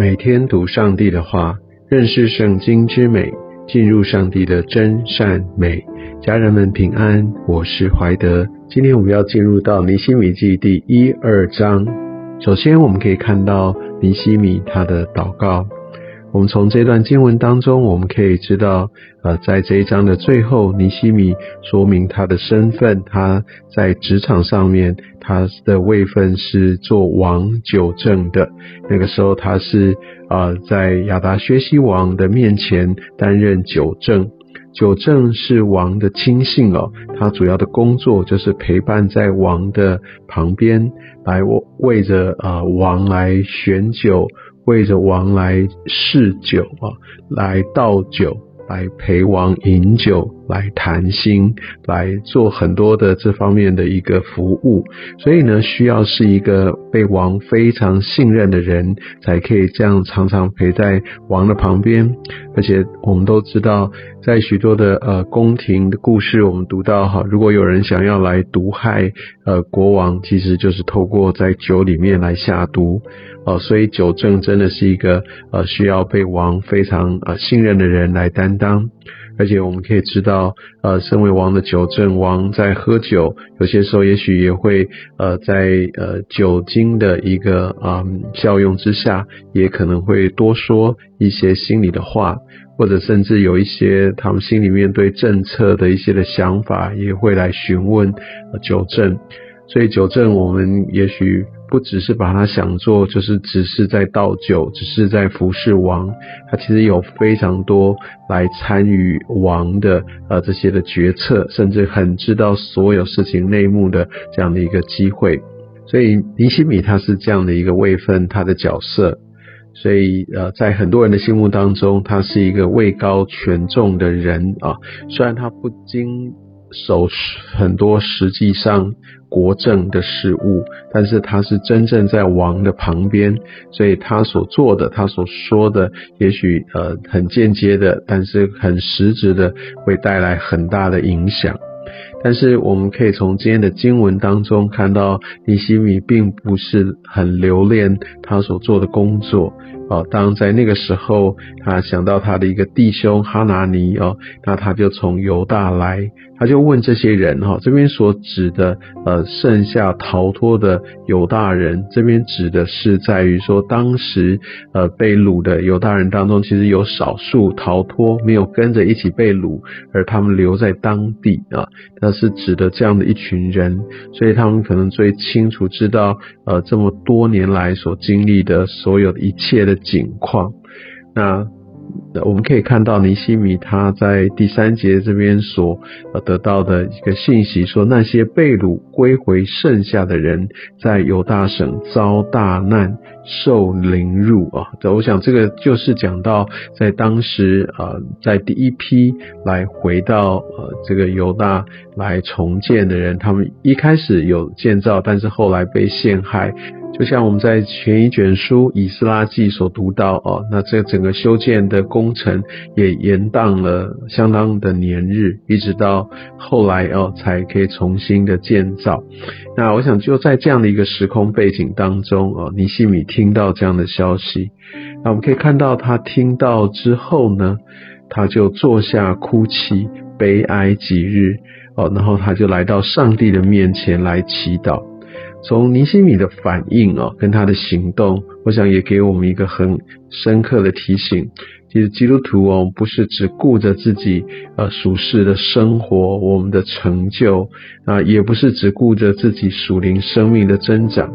每天读上帝的话，认识圣经之美，进入上帝的真善美。家人们平安，我是怀德。今天我们要进入到尼西米记第一二章。首先，我们可以看到尼西米他的祷告。我们从这段经文当中，我们可以知道，呃，在这一章的最后，尼西米说明他的身份，他在职场上面，他的位分是做王九正的。那个时候，他是啊，在亚达薛西王的面前担任九正。九正是王的亲信哦，他主要的工作就是陪伴在王的旁边，来为着啊王来选酒。为着王来试酒啊，来倒酒，来陪王饮酒。来谈心，来做很多的这方面的一个服务，所以呢，需要是一个被王非常信任的人，才可以这样常常陪在王的旁边。而且我们都知道，在许多的呃宫廷的故事，我们读到哈，如果有人想要来毒害呃国王，其实就是透过在酒里面来下毒哦。所以酒政真的是一个呃需要被王非常呃信任的人来担当。而且我们可以知道，呃，身为王的酒正王在喝酒，有些时候也许也会，呃，在呃酒精的一个啊效用之下，也可能会多说一些心里的话，或者甚至有一些他们心里面对政策的一些的想法，也会来询问酒正。所以酒正，我们也许。不只是把它想做，就是只是在倒酒，只是在服侍王。他其实有非常多来参与王的呃这些的决策，甚至很知道所有事情内幕的这样的一个机会。所以尼西米他是这样的一个位分，他的角色。所以呃，在很多人的心目当中，他是一个位高权重的人啊。虽然他不经手很多，实际上。国政的事务，但是他是真正在王的旁边，所以他所做的，他所说的，也许呃很间接的，但是很实质的，会带来很大的影响。但是我们可以从今天的经文当中看到，尼西米并不是很留恋他所做的工作。哦，当在那个时候，他想到他的一个弟兄哈拿尼哦，那他就从犹大来，他就问这些人哈，这边所指的呃剩下逃脱的犹大人，这边指的是在于说当时呃被掳的犹大人当中，其实有少数逃脱，没有跟着一起被掳，而他们留在当地啊，那是指的这样的一群人，所以他们可能最清楚知道呃这么多年来所经历的所有的一切的。景况，那我们可以看到尼西米他在第三节这边所得到的一个信息，说那些被掳归回剩下的人，在犹大省遭大难，受凌辱啊。我想这个就是讲到在当时啊，在第一批来回到呃这个犹大来重建的人，他们一开始有建造，但是后来被陷害。就像我们在前一卷书《以斯拉记》所读到哦，那这整个修建的工程也延宕了相当的年日，一直到后来哦才可以重新的建造。那我想就在这样的一个时空背景当中哦，尼西米听到这样的消息，那我们可以看到他听到之后呢，他就坐下哭泣，悲哀几日哦，然后他就来到上帝的面前来祈祷。从尼西米的反应哦，跟他的行动，我想也给我们一个很深刻的提醒。其实基督徒哦，不是只顾着自己呃属世的生活，我们的成就啊，也不是只顾着自己属灵生命的增长，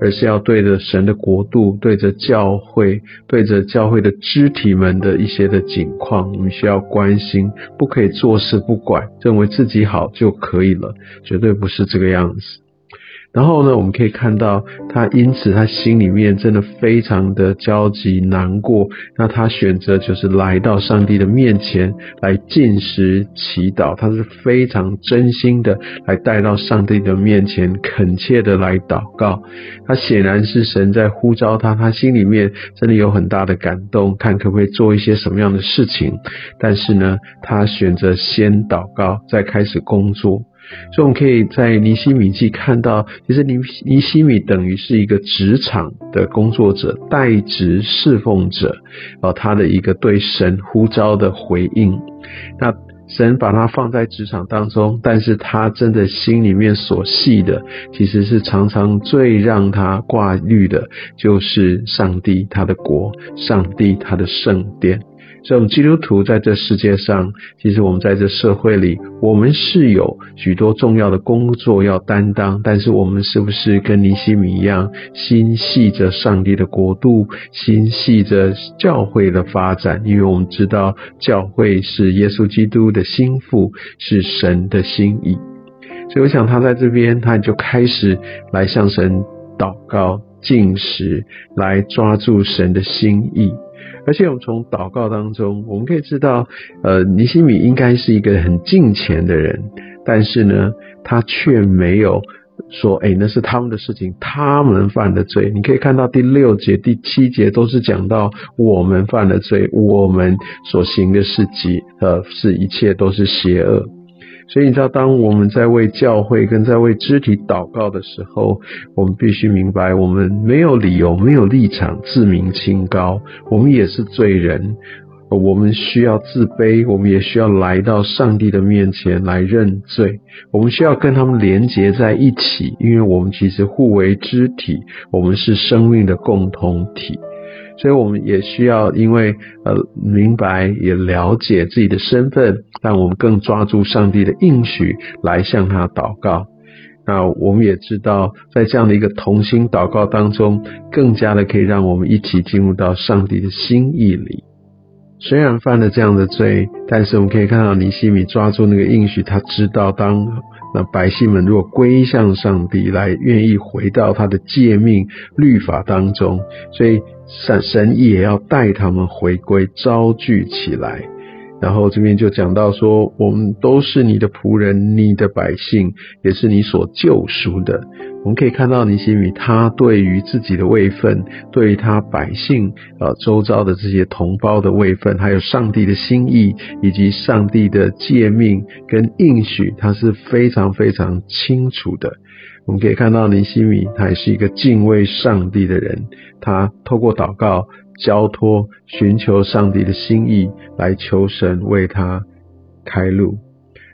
而是要对着神的国度，对着教会，对着教会的肢体们的一些的景况，我们需要关心，不可以坐视不管，认为自己好就可以了，绝对不是这个样子。然后呢，我们可以看到他因此他心里面真的非常的焦急难过。那他选择就是来到上帝的面前来进食祈祷，他是非常真心的来带到上帝的面前恳切的来祷告。他显然是神在呼召他，他心里面真的有很大的感动，看可不可以做一些什么样的事情。但是呢，他选择先祷告，再开始工作。所以我们可以在尼西米记看到，其实尼尼西米等于是一个职场的工作者、代职侍奉者，哦，他的一个对神呼召的回应。那神把他放在职场当中，但是他真的心里面所系的，其实是常常最让他挂虑的，就是上帝他的国，上帝他的圣殿。这种基督徒在这世界上，其实我们在这社会里，我们是有许多重要的工作要担当。但是我们是不是跟尼西米一样，心系着上帝的国度，心系着教会的发展？因为我们知道教会是耶稣基督的心腹，是神的心意。所以我想他在这边，他就开始来向神祷告、进食，来抓住神的心意。而且我们从祷告当中，我们可以知道，呃，尼西米应该是一个很敬虔的人，但是呢，他却没有说，哎，那是他们的事情，他们犯的罪。你可以看到第六节、第七节都是讲到我们犯的罪，我们所行的事迹，呃，是一切都是邪恶。所以你知道，当我们在为教会跟在为肢体祷告的时候，我们必须明白，我们没有理由、没有立场自命清高，我们也是罪人，我们需要自卑，我们也需要来到上帝的面前来认罪，我们需要跟他们连结在一起，因为我们其实互为肢体，我们是生命的共同体。所以我们也需要，因为呃明白也了解自己的身份，让我们更抓住上帝的应许来向他祷告。那我们也知道，在这样的一个同心祷告当中，更加的可以让我们一起进入到上帝的心意里。虽然犯了这样的罪，但是我们可以看到尼西米抓住那个应许，他知道当那百姓们如果归向上帝，来愿意回到他的诫命律法当中，所以。神神也要带他们回归，招聚起来。然后这边就讲到说，我们都是你的仆人，你的百姓，也是你所救赎的。我们可以看到尼西米，他对于自己的位分，对于他百姓呃周遭的这些同胞的位分，还有上帝的心意，以及上帝的诫命跟应许，他是非常非常清楚的。我们可以看到尼西米，他也是一个敬畏上帝的人。他透过祷告、交托、寻求上帝的心意，来求神为他开路。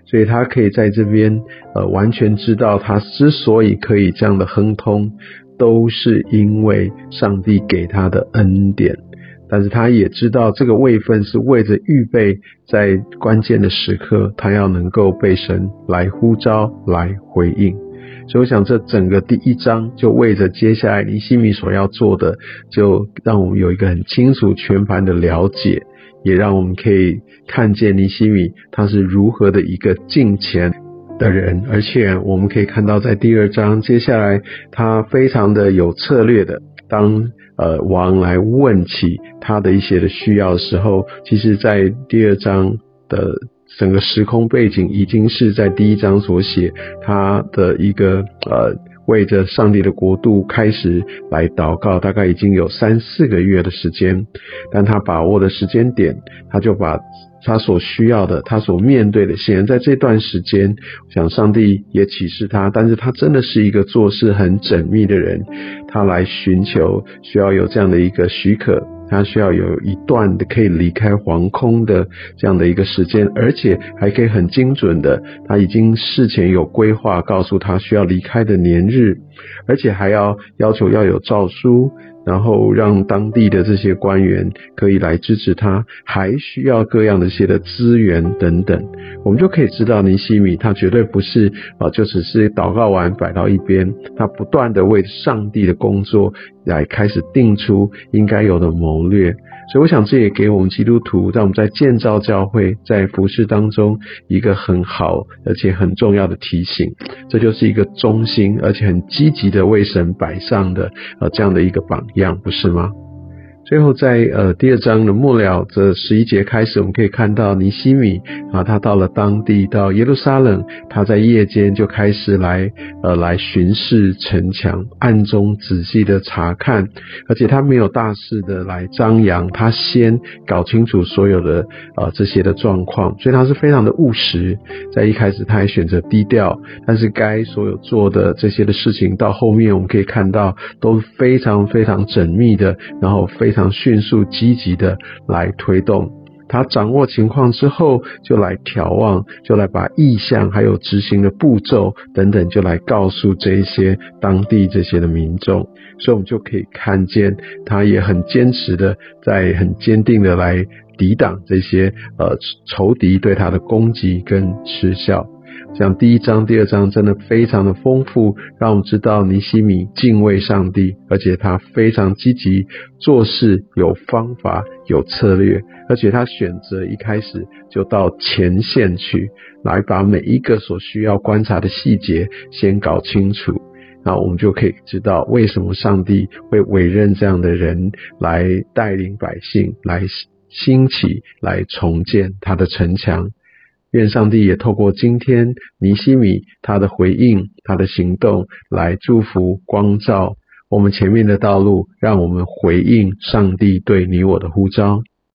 所以他可以在这边，呃，完全知道他之所以可以这样的亨通，都是因为上帝给他的恩典。但是他也知道这个位分是为着预备在关键的时刻，他要能够被神来呼召、来回应。所以我想，这整个第一章就为着接下来尼西米所要做的，就让我们有一个很清楚全盘的了解，也让我们可以看见尼西米他是如何的一个敬虔的人，而且我们可以看到在第二章接下来他非常的有策略的，当呃王来问起他的一些的需要的时候，其实在第二章的。整个时空背景已经是在第一章所写，他的一个呃，为着上帝的国度开始来祷告，大概已经有三四个月的时间。但他把握的时间点，他就把他所需要的，他所面对的，显然在这段时间，想上帝也启示他，但是他真的是一个做事很缜密的人，他来寻求需要有这样的一个许可。他需要有一段的可以离开皇宫的这样的一个时间，而且还可以很精准的，他已经事前有规划，告诉他需要离开的年日，而且还要要求要有诏书。然后让当地的这些官员可以来支持他，还需要各样的一些的资源等等，我们就可以知道尼西米他绝对不是啊，就只是祷告完摆到一边，他不断的为上帝的工作来开始定出应该有的谋略。所以我想这也给我们基督徒，在我们在建造教会、在服饰当中一个很好而且很重要的提醒。这就是一个忠心而且很积极的为神摆上的呃这样的一个榜样，不是吗？最后在呃第二章的末了这十一节开始，我们可以看到尼西米啊，他到了当地，到耶路撒冷，他在夜间就开始来呃来巡视城墙，暗中仔细的查看，而且他没有大肆的来张扬，他先搞清楚所有的呃这些的状况，所以他是非常的务实，在一开始他还选择低调，但是该所有做的这些的事情，到后面我们可以看到都非常非常缜密的，然后非非常。迅速积极的来推动，他掌握情况之后，就来眺望，就来把意向还有执行的步骤等等，就来告诉这一些当地这些的民众，所以我们就可以看见，他也很坚持的，在很坚定的来抵挡这些呃仇敌对他的攻击跟嗤笑。像第一章、第二章真的非常的丰富，让我们知道尼西米敬畏上帝，而且他非常积极做事，有方法、有策略，而且他选择一开始就到前线去，来把每一个所需要观察的细节先搞清楚，那我们就可以知道为什么上帝会委任这样的人来带领百姓，来兴起，来重建他的城墙。愿上帝也透过今天尼西米他的回应、他的行动，来祝福光照我们前面的道路，让我们回应上帝对你我的呼召。